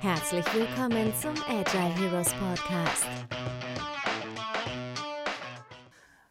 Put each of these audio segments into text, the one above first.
Herzlich willkommen zum Agile Heroes Podcast.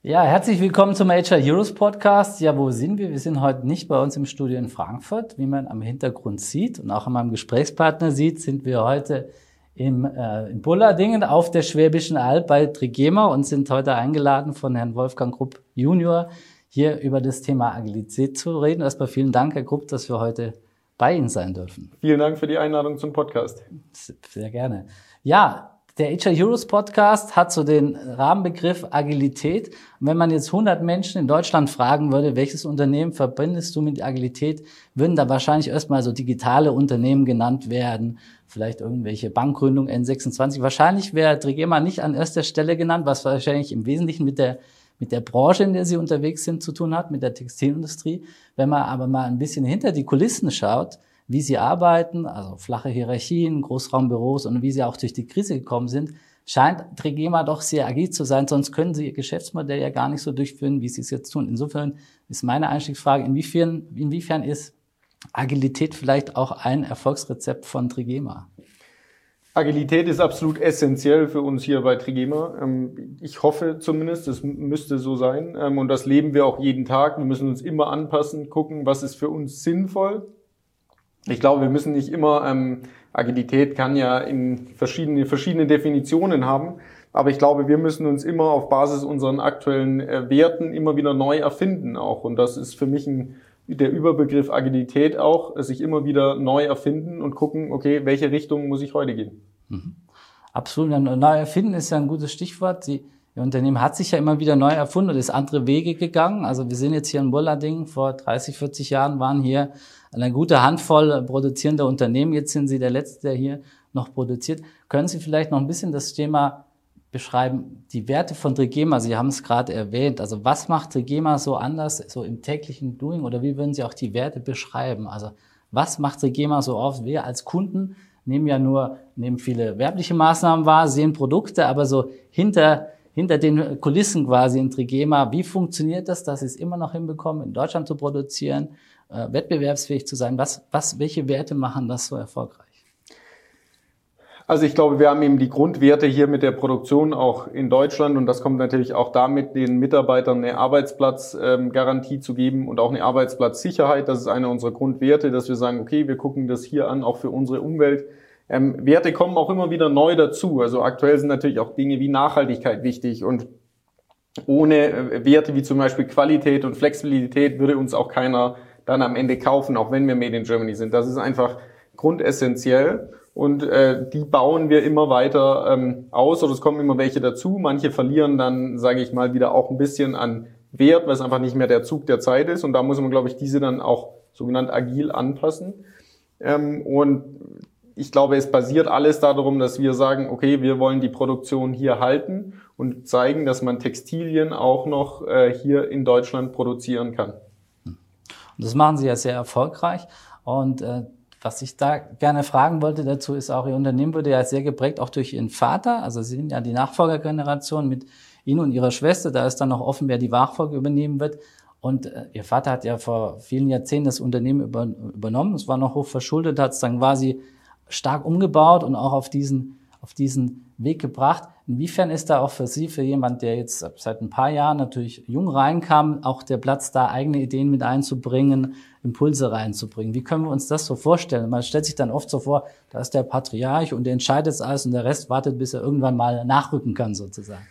Ja, herzlich willkommen zum Agile Heroes Podcast. Ja, wo sind wir? Wir sind heute nicht bei uns im Studio in Frankfurt. Wie man am Hintergrund sieht und auch an meinem Gesprächspartner sieht, sind wir heute im, äh, in Bullardingen auf der Schwäbischen Alb bei Trigema und sind heute eingeladen von Herrn Wolfgang Grupp Junior, hier über das Thema Agilität zu reden. Erstmal vielen Dank, Herr Grupp, dass wir heute bei Ihnen sein dürfen. Vielen Dank für die Einladung zum Podcast. Sehr gerne. Ja, der HR Heroes Podcast hat so den Rahmenbegriff Agilität. Und wenn man jetzt 100 Menschen in Deutschland fragen würde, welches Unternehmen verbindest du mit Agilität, würden da wahrscheinlich erstmal so digitale Unternehmen genannt werden, vielleicht irgendwelche Bankgründung N26. Wahrscheinlich wäre Trigema nicht an erster Stelle genannt, was wahrscheinlich im Wesentlichen mit der mit der Branche, in der sie unterwegs sind, zu tun hat, mit der Textilindustrie. Wenn man aber mal ein bisschen hinter die Kulissen schaut, wie sie arbeiten, also flache Hierarchien, Großraumbüros und wie sie auch durch die Krise gekommen sind, scheint Trigema doch sehr agil zu sein, sonst können sie ihr Geschäftsmodell ja gar nicht so durchführen, wie sie es jetzt tun. Insofern ist meine Einstiegsfrage, inwiefern, inwiefern ist Agilität vielleicht auch ein Erfolgsrezept von Trigema? Agilität ist absolut essentiell für uns hier bei Trigema. Ähm, ich hoffe zumindest, es müsste so sein. Ähm, und das leben wir auch jeden Tag. Wir müssen uns immer anpassen, gucken, was ist für uns sinnvoll ich glaube, wir müssen nicht immer, ähm, Agilität kann ja in verschiedene, verschiedene Definitionen haben, aber ich glaube, wir müssen uns immer auf Basis unseren aktuellen äh, Werten immer wieder neu erfinden auch. Und das ist für mich ein, der Überbegriff Agilität auch, sich immer wieder neu erfinden und gucken, okay, welche Richtung muss ich heute gehen? Mhm. Absolut. Neu erfinden ist ja ein gutes Stichwort. Die, Ihr Unternehmen hat sich ja immer wieder neu erfunden und ist andere Wege gegangen. Also wir sind jetzt hier in Bullarding. Vor 30, 40 Jahren waren hier eine gute Handvoll produzierender Unternehmen. Jetzt sind Sie der Letzte, der hier noch produziert. Können Sie vielleicht noch ein bisschen das Thema beschreiben, die Werte von Trigema, Sie haben es gerade erwähnt. Also was macht Trigema so anders, so im täglichen Doing oder wie würden Sie auch die Werte beschreiben? Also was macht Trigema so oft? Wir als Kunden nehmen ja nur, nehmen viele werbliche Maßnahmen wahr, sehen Produkte, aber so hinter, hinter den Kulissen quasi in Trigema, wie funktioniert das, dass Sie es immer noch hinbekommen, in Deutschland zu produzieren? äh, wettbewerbsfähig zu sein? Was, was, welche Werte machen das so erfolgreich? Also ich glaube, wir haben eben die Grundwerte hier mit der Produktion auch in Deutschland und das kommt natürlich auch damit, den Mitarbeitern eine Arbeitsplatzgarantie ähm, zu geben und auch eine Arbeitsplatzsicherheit. Das ist einer unserer Grundwerte, dass wir sagen, okay, wir gucken das hier an, auch für unsere Umwelt. Ähm, Werte kommen auch immer wieder neu dazu. Also aktuell sind natürlich auch Dinge wie Nachhaltigkeit wichtig und ohne äh, Werte wie zum Beispiel Qualität und Flexibilität würde uns auch keiner dann am Ende kaufen, auch wenn wir Made in Germany sind. Das ist einfach grundessentiell und äh, die bauen wir immer weiter ähm, aus oder es kommen immer welche dazu. Manche verlieren dann, sage ich mal, wieder auch ein bisschen an Wert, weil es einfach nicht mehr der Zug der Zeit ist und da muss man, glaube ich, diese dann auch sogenannt agil anpassen. Ähm, und ich glaube, es basiert alles darum, dass wir sagen, okay, wir wollen die Produktion hier halten und zeigen, dass man Textilien auch noch äh, hier in Deutschland produzieren kann. Und das machen sie ja sehr erfolgreich. Und äh, was ich da gerne fragen wollte dazu ist auch, Ihr Unternehmen wurde ja sehr geprägt auch durch Ihren Vater. Also Sie sind ja die Nachfolgergeneration mit Ihnen und Ihrer Schwester. Da ist dann noch offen, wer die Nachfolge übernehmen wird. Und äh, Ihr Vater hat ja vor vielen Jahrzehnten das Unternehmen über, übernommen. Es war noch hoch verschuldet, hat es dann quasi stark umgebaut und auch auf diesen, auf diesen Weg gebracht. Inwiefern ist da auch für Sie, für jemand, der jetzt seit ein paar Jahren natürlich jung reinkam, auch der Platz da, eigene Ideen mit einzubringen, Impulse reinzubringen? Wie können wir uns das so vorstellen? Man stellt sich dann oft so vor, da ist der Patriarch und der entscheidet alles und der Rest wartet, bis er irgendwann mal nachrücken kann, sozusagen.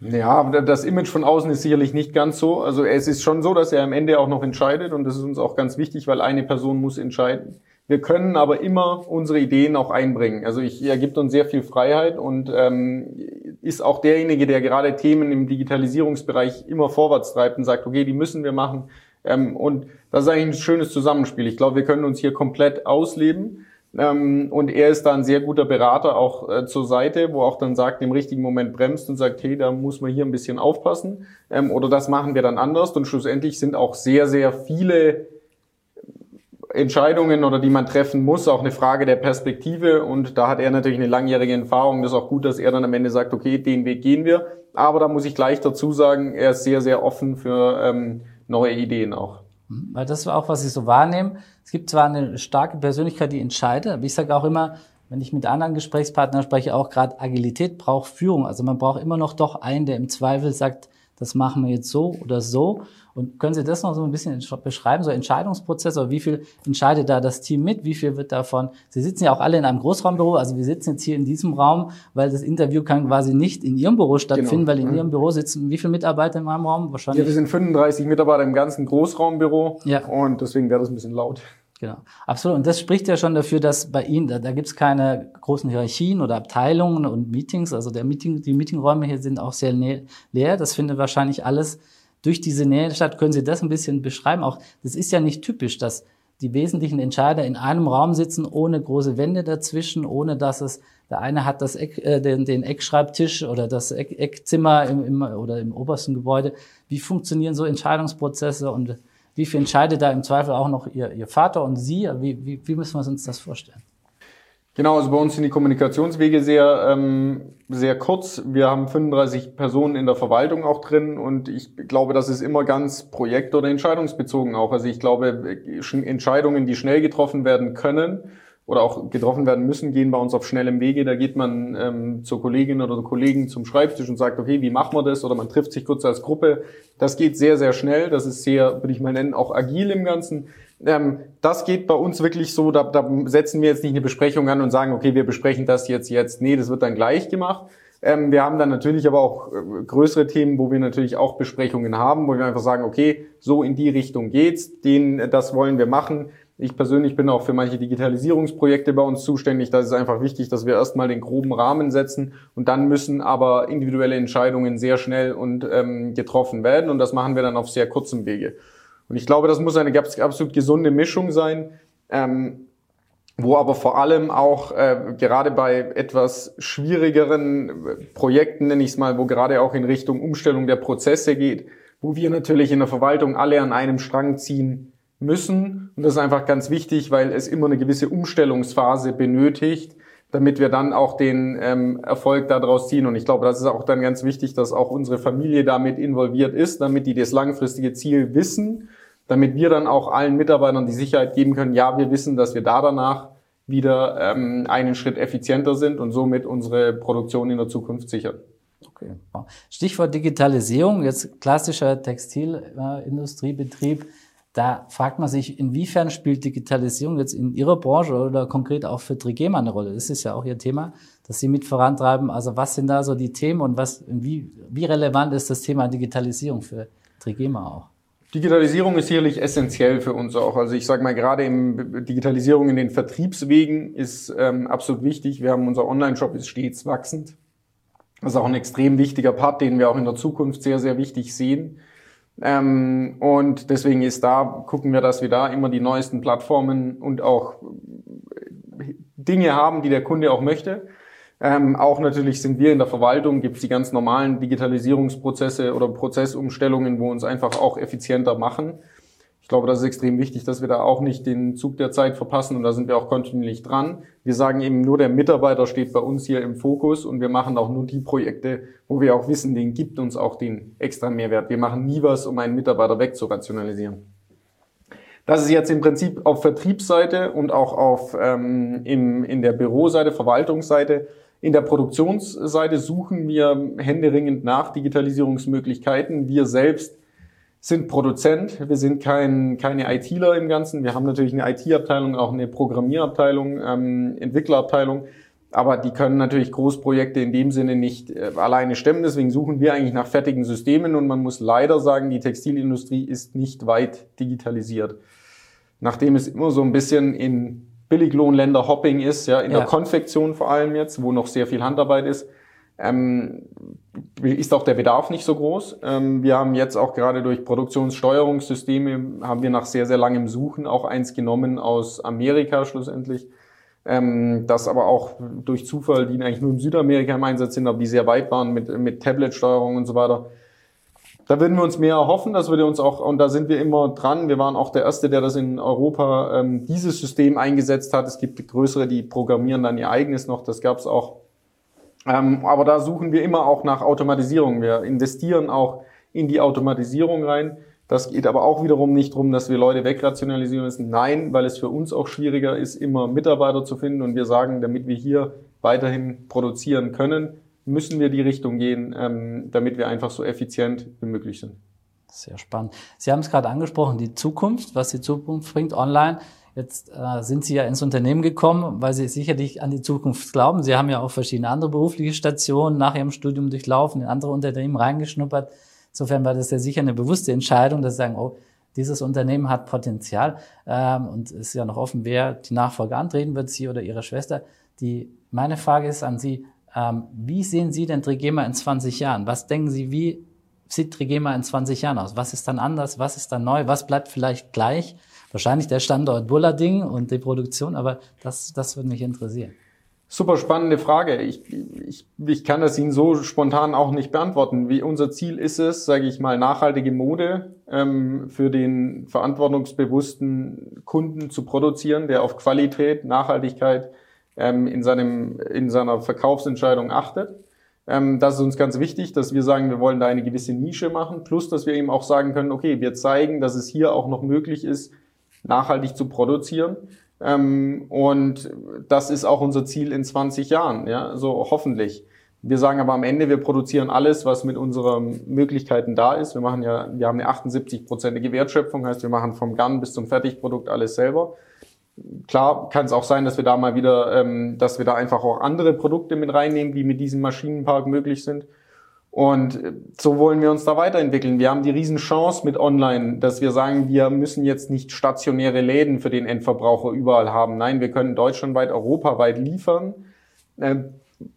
Ja, aber das Image von außen ist sicherlich nicht ganz so. Also es ist schon so, dass er am Ende auch noch entscheidet und das ist uns auch ganz wichtig, weil eine Person muss entscheiden. Wir können aber immer unsere Ideen auch einbringen. Also ich, er gibt uns sehr viel Freiheit und ähm, ist auch derjenige, der gerade Themen im Digitalisierungsbereich immer vorwärts treibt und sagt, okay, die müssen wir machen. Ähm, und das ist eigentlich ein schönes Zusammenspiel. Ich glaube, wir können uns hier komplett ausleben. Ähm, und er ist da ein sehr guter Berater auch äh, zur Seite, wo auch dann sagt, im richtigen Moment bremst und sagt, hey, da muss man hier ein bisschen aufpassen. Ähm, oder das machen wir dann anders. Und schlussendlich sind auch sehr, sehr viele Entscheidungen oder die man treffen muss, auch eine Frage der Perspektive. Und da hat er natürlich eine langjährige Erfahrung. Das ist auch gut, dass er dann am Ende sagt, okay, den Weg gehen wir. Aber da muss ich gleich dazu sagen, er ist sehr, sehr offen für ähm, neue Ideen auch. Mhm. Weil das war auch, was ich so wahrnehme. Es gibt zwar eine starke Persönlichkeit, die entscheidet, aber ich sage auch immer, wenn ich mit anderen Gesprächspartnern spreche, auch gerade Agilität braucht Führung. Also man braucht immer noch doch einen, der im Zweifel sagt, das machen wir jetzt so oder so. Und können Sie das noch so ein bisschen beschreiben, so Entscheidungsprozess, oder wie viel entscheidet da das Team mit, wie viel wird davon? Sie sitzen ja auch alle in einem Großraumbüro, also wir sitzen jetzt hier in diesem Raum, weil das Interview kann quasi nicht in Ihrem Büro stattfinden, genau. weil in Ihrem Büro sitzen wie viele Mitarbeiter in meinem Raum? Wahrscheinlich. Ja, wir sind 35 Mitarbeiter im ganzen Großraumbüro ja. und deswegen wäre das ein bisschen laut. Genau, absolut. Und das spricht ja schon dafür, dass bei Ihnen, da, da gibt es keine großen Hierarchien oder Abteilungen und Meetings. Also der Meeting, die Meetingräume hier sind auch sehr leer. Das findet wahrscheinlich alles durch diese Nähe statt. Können Sie das ein bisschen beschreiben? Auch das ist ja nicht typisch, dass die wesentlichen Entscheider in einem Raum sitzen, ohne große Wände dazwischen, ohne dass es der eine hat das Eck, äh, den, den Eckschreibtisch oder das Eck, Eckzimmer im, im, oder im obersten Gebäude. Wie funktionieren so Entscheidungsprozesse und wie viel entscheidet da im Zweifel auch noch Ihr, Ihr Vater und Sie? Wie, wie, wie müssen wir uns das vorstellen? Genau, also bei uns sind die Kommunikationswege sehr, ähm, sehr kurz. Wir haben 35 Personen in der Verwaltung auch drin und ich glaube, das ist immer ganz projekt- oder entscheidungsbezogen auch. Also ich glaube, Entscheidungen, die schnell getroffen werden können, oder auch getroffen werden müssen, gehen bei uns auf schnellem Wege. Da geht man ähm, zur Kollegin oder Kollegen zum Schreibtisch und sagt, okay, wie machen wir das? Oder man trifft sich kurz als Gruppe. Das geht sehr, sehr schnell. Das ist sehr, würde ich mal nennen, auch agil im Ganzen. Ähm, das geht bei uns wirklich so, da, da setzen wir jetzt nicht eine Besprechung an und sagen, okay, wir besprechen das jetzt, jetzt. Nee, das wird dann gleich gemacht. Ähm, wir haben dann natürlich aber auch äh, größere Themen, wo wir natürlich auch Besprechungen haben, wo wir einfach sagen, okay, so in die Richtung geht's, den, das wollen wir machen. Ich persönlich bin auch für manche Digitalisierungsprojekte bei uns zuständig. Da ist es einfach wichtig, dass wir erstmal den groben Rahmen setzen und dann müssen aber individuelle Entscheidungen sehr schnell und ähm, getroffen werden und das machen wir dann auf sehr kurzem Wege. Und ich glaube, das muss eine absolut gesunde Mischung sein, ähm, wo aber vor allem auch äh, gerade bei etwas schwierigeren Projekten, nenne ich es mal, wo gerade auch in Richtung Umstellung der Prozesse geht, wo wir natürlich in der Verwaltung alle an einem Strang ziehen müssen. Und das ist einfach ganz wichtig, weil es immer eine gewisse Umstellungsphase benötigt, damit wir dann auch den ähm, Erfolg daraus ziehen. Und ich glaube, das ist auch dann ganz wichtig, dass auch unsere Familie damit involviert ist, damit die das langfristige Ziel wissen, damit wir dann auch allen Mitarbeitern die Sicherheit geben können, ja, wir wissen, dass wir da danach wieder ähm, einen Schritt effizienter sind und somit unsere Produktion in der Zukunft sichern. Okay. Stichwort Digitalisierung, jetzt klassischer Textilindustriebetrieb. Da fragt man sich, inwiefern spielt Digitalisierung jetzt in Ihrer Branche oder konkret auch für Trigema eine Rolle? Das ist ja auch Ihr Thema, dass Sie mit vorantreiben. Also was sind da so die Themen und was, wie, wie relevant ist das Thema Digitalisierung für Trigema auch? Digitalisierung ist sicherlich essentiell für uns auch. Also ich sage mal, gerade im Digitalisierung in den Vertriebswegen ist ähm, absolut wichtig. Wir haben unser Online-Shop ist stets wachsend. Das ist auch ein extrem wichtiger Part, den wir auch in der Zukunft sehr, sehr wichtig sehen. Ähm, und deswegen ist da, gucken wir, dass wir da immer die neuesten Plattformen und auch Dinge haben, die der Kunde auch möchte. Ähm, auch natürlich sind wir in der Verwaltung, gibt es die ganz normalen Digitalisierungsprozesse oder Prozessumstellungen, wo uns einfach auch effizienter machen glaube, das ist extrem wichtig, dass wir da auch nicht den Zug der Zeit verpassen und da sind wir auch kontinuierlich dran. Wir sagen eben nur, der Mitarbeiter steht bei uns hier im Fokus und wir machen auch nur die Projekte, wo wir auch wissen, den gibt uns auch den extra Mehrwert. Wir machen nie was, um einen Mitarbeiter wegzurationalisieren. Das ist jetzt im Prinzip auf Vertriebsseite und auch auf ähm, im, in der Büroseite, Verwaltungsseite. In der Produktionsseite suchen wir händeringend nach Digitalisierungsmöglichkeiten. Wir selbst sind Produzent, wir sind kein, keine ITler im Ganzen. Wir haben natürlich eine IT-Abteilung, auch eine Programmierabteilung, ähm, Entwicklerabteilung, aber die können natürlich Großprojekte in dem Sinne nicht äh, alleine stemmen. Deswegen suchen wir eigentlich nach fertigen Systemen und man muss leider sagen, die Textilindustrie ist nicht weit digitalisiert. Nachdem es immer so ein bisschen in Billiglohnländer Hopping ist, ja, in ja. der Konfektion vor allem jetzt, wo noch sehr viel Handarbeit ist, ähm, ist auch der Bedarf nicht so groß. Ähm, wir haben jetzt auch gerade durch Produktionssteuerungssysteme, haben wir nach sehr, sehr langem Suchen auch eins genommen aus Amerika schlussendlich. Ähm, das aber auch durch Zufall, die eigentlich nur in Südamerika im Einsatz sind, aber die sehr weit waren mit, mit Tablet-Steuerung und so weiter. Da würden wir uns mehr erhoffen, dass wir uns auch, und da sind wir immer dran. Wir waren auch der Erste, der das in Europa ähm, dieses System eingesetzt hat. Es gibt größere, die programmieren dann ihr eigenes noch. Das gab es auch ähm, aber da suchen wir immer auch nach Automatisierung. Wir investieren auch in die Automatisierung rein. Das geht aber auch wiederum nicht darum, dass wir Leute wegrationalisieren müssen. Nein, weil es für uns auch schwieriger ist, immer Mitarbeiter zu finden. Und wir sagen, damit wir hier weiterhin produzieren können, müssen wir die Richtung gehen, ähm, damit wir einfach so effizient wie möglich sind. Sehr spannend. Sie haben es gerade angesprochen, die Zukunft, was die Zukunft bringt online. Jetzt äh, sind Sie ja ins Unternehmen gekommen, weil Sie sicherlich an die Zukunft glauben. Sie haben ja auch verschiedene andere berufliche Stationen nach Ihrem Studium durchlaufen, in andere Unternehmen reingeschnuppert. Insofern war das ja sicher eine bewusste Entscheidung, dass Sie sagen, oh, dieses Unternehmen hat Potenzial ähm, und ist ja noch offen, wer die Nachfolge antreten wird, Sie oder Ihre Schwester. Die, meine Frage ist an Sie, ähm, wie sehen Sie denn Trigema in 20 Jahren? Was denken Sie, wie sieht Trigema in 20 Jahren aus? Was ist dann anders? Was ist dann neu? Was bleibt vielleicht gleich? Wahrscheinlich der Standort Bullarding und die Produktion, aber das, das würde mich interessieren. Super spannende Frage. Ich, ich, ich kann das Ihnen so spontan auch nicht beantworten. Wie unser Ziel ist es, sage ich mal, nachhaltige Mode ähm, für den verantwortungsbewussten Kunden zu produzieren, der auf Qualität, Nachhaltigkeit ähm, in, seinem, in seiner Verkaufsentscheidung achtet. Ähm, das ist uns ganz wichtig, dass wir sagen, wir wollen da eine gewisse Nische machen, plus dass wir eben auch sagen können, okay, wir zeigen, dass es hier auch noch möglich ist, nachhaltig zu produzieren ähm, und das ist auch unser Ziel in 20 Jahren, ja, so hoffentlich. Wir sagen aber am Ende, wir produzieren alles, was mit unseren Möglichkeiten da ist. Wir machen ja, wir haben eine 78-prozentige Wertschöpfung, heißt, wir machen vom Garn bis zum Fertigprodukt alles selber. Klar kann es auch sein, dass wir da mal wieder, ähm, dass wir da einfach auch andere Produkte mit reinnehmen, die mit diesem Maschinenpark möglich sind. Und so wollen wir uns da weiterentwickeln. Wir haben die Riesenchance mit Online, dass wir sagen, wir müssen jetzt nicht stationäre Läden für den Endverbraucher überall haben. Nein, wir können deutschlandweit, europaweit liefern, äh,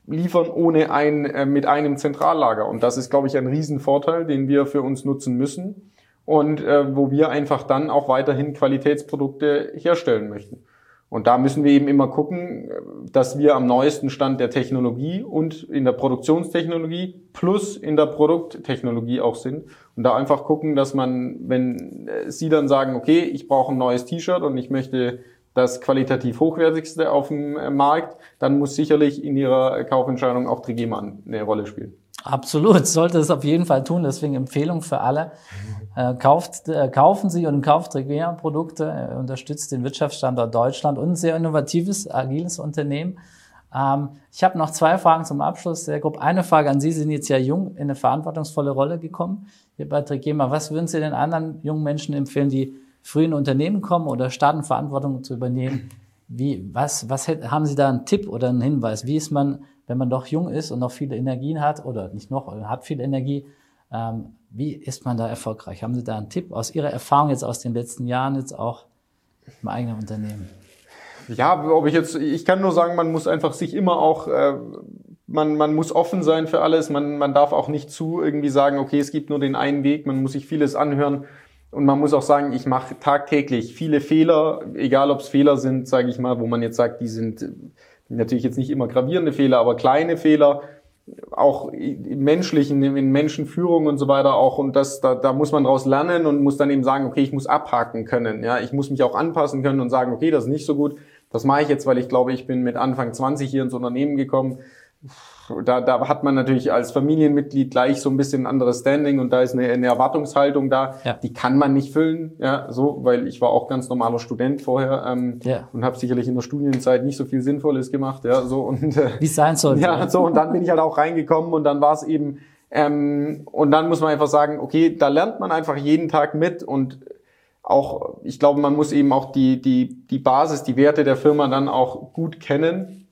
liefern ohne ein, äh, mit einem Zentrallager. Und das ist, glaube ich, ein Riesenvorteil, den wir für uns nutzen müssen und äh, wo wir einfach dann auch weiterhin Qualitätsprodukte herstellen möchten. Und da müssen wir eben immer gucken, dass wir am neuesten Stand der Technologie und in der Produktionstechnologie plus in der Produkttechnologie auch sind. Und da einfach gucken, dass man, wenn Sie dann sagen, okay, ich brauche ein neues T-Shirt und ich möchte das qualitativ hochwertigste auf dem Markt, dann muss sicherlich in Ihrer Kaufentscheidung auch Trigema eine Rolle spielen. Absolut, sollte es auf jeden Fall tun. Deswegen Empfehlung für alle. Äh, kauft, äh, kaufen Sie und kauft Trigema-Produkte, äh, unterstützt den Wirtschaftsstandort Deutschland und ein sehr innovatives, agiles Unternehmen. Ähm, ich habe noch zwei Fragen zum Abschluss. Sehr grob. Eine Frage an Sie. Sie sind jetzt ja jung in eine verantwortungsvolle Rolle gekommen hier bei Trigema. Was würden Sie den anderen jungen Menschen empfehlen, die früh in Unternehmen kommen oder starten, Verantwortung zu übernehmen? Wie, was, was haben Sie da einen Tipp oder einen Hinweis? Wie ist man, wenn man doch jung ist und noch viele Energien hat oder nicht noch, hat viel Energie, ähm, wie ist man da erfolgreich? Haben Sie da einen Tipp aus Ihrer Erfahrung jetzt aus den letzten Jahren jetzt auch im eigenen Unternehmen? Ja, ob ich jetzt, ich kann nur sagen, man muss einfach sich immer auch, äh, man, man muss offen sein für alles. Man, man darf auch nicht zu irgendwie sagen, okay, es gibt nur den einen Weg. Man muss sich vieles anhören. Und man muss auch sagen, ich mache tagtäglich viele Fehler, egal ob es Fehler sind, sage ich mal, wo man jetzt sagt, die sind natürlich jetzt nicht immer gravierende Fehler, aber kleine Fehler, auch im menschlichen, in Menschenführung und so weiter auch. Und das, da, da muss man daraus lernen und muss dann eben sagen, okay, ich muss abhaken können, ja, ich muss mich auch anpassen können und sagen, okay, das ist nicht so gut, das mache ich jetzt, weil ich glaube, ich bin mit Anfang 20 hier ins Unternehmen gekommen, da, da hat man natürlich als Familienmitglied gleich so ein bisschen ein anderes Standing und da ist eine, eine Erwartungshaltung da, ja. die kann man nicht füllen, ja, so, weil ich war auch ganz normaler Student vorher ähm, ja. und habe sicherlich in der Studienzeit nicht so viel Sinnvolles gemacht, ja, so und äh, wie es sein soll. Ja, so und dann bin ich halt auch reingekommen und dann war es eben ähm, und dann muss man einfach sagen, okay, da lernt man einfach jeden Tag mit und auch, ich glaube, man muss eben auch die die die Basis, die Werte der Firma dann auch gut kennen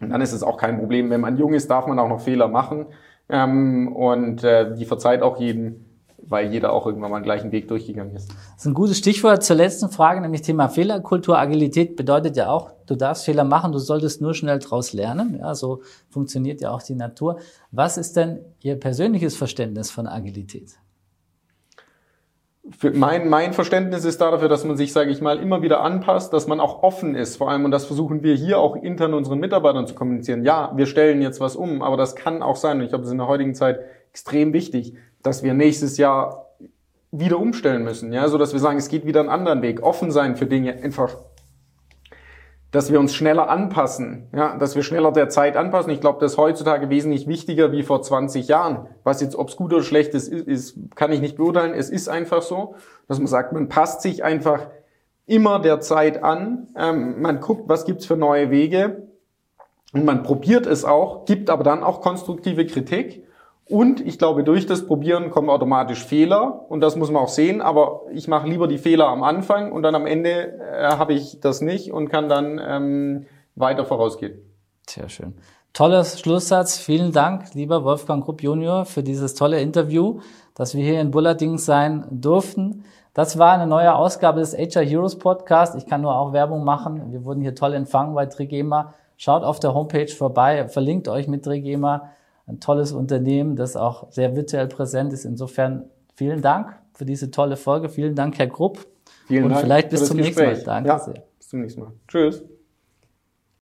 und dann ist es auch kein Problem. Wenn man jung ist, darf man auch noch Fehler machen. Ähm, und äh, die verzeiht auch jeden, weil jeder auch irgendwann mal den gleichen Weg durchgegangen ist. Das ist ein gutes Stichwort zur letzten Frage, nämlich Thema Fehlerkultur. Agilität bedeutet ja auch, du darfst Fehler machen, du solltest nur schnell draus lernen. Ja, so funktioniert ja auch die Natur. Was ist denn Ihr persönliches Verständnis von Agilität? Für mein, mein Verständnis ist dafür, dass man sich, sage ich mal, immer wieder anpasst, dass man auch offen ist. Vor allem, und das versuchen wir hier auch intern unseren Mitarbeitern zu kommunizieren. Ja, wir stellen jetzt was um, aber das kann auch sein, und ich glaube, es ist in der heutigen Zeit extrem wichtig, dass wir nächstes Jahr wieder umstellen müssen, ja, so dass wir sagen, es geht wieder einen anderen Weg. Offen sein für Dinge, einfach dass wir uns schneller anpassen, ja, dass wir schneller der Zeit anpassen. Ich glaube, das ist heutzutage wesentlich wichtiger wie vor 20 Jahren. Was jetzt, ob es gut oder schlecht ist, ist, kann ich nicht beurteilen. Es ist einfach so, dass man sagt, man passt sich einfach immer der Zeit an. Ähm, man guckt, was gibt's für neue Wege und man probiert es auch, gibt aber dann auch konstruktive Kritik. Und ich glaube, durch das Probieren kommen automatisch Fehler und das muss man auch sehen. Aber ich mache lieber die Fehler am Anfang und dann am Ende äh, habe ich das nicht und kann dann ähm, weiter vorausgehen. Sehr schön. Tolles Schlusssatz. Vielen Dank, lieber Wolfgang Grupp Junior, für dieses tolle Interview, dass wir hier in Bullarding sein durften. Das war eine neue Ausgabe des HR Heroes Podcast. Ich kann nur auch Werbung machen. Wir wurden hier toll empfangen bei Trigema. Schaut auf der Homepage vorbei, verlinkt euch mit Trigema. Ein tolles Unternehmen, das auch sehr virtuell präsent ist. Insofern vielen Dank für diese tolle Folge. Vielen Dank, Herr Grupp. Vielen Und Dank vielleicht bis zum nächsten Mal. Gespräch. Danke ja, sehr. Bis zum nächsten Mal. Tschüss.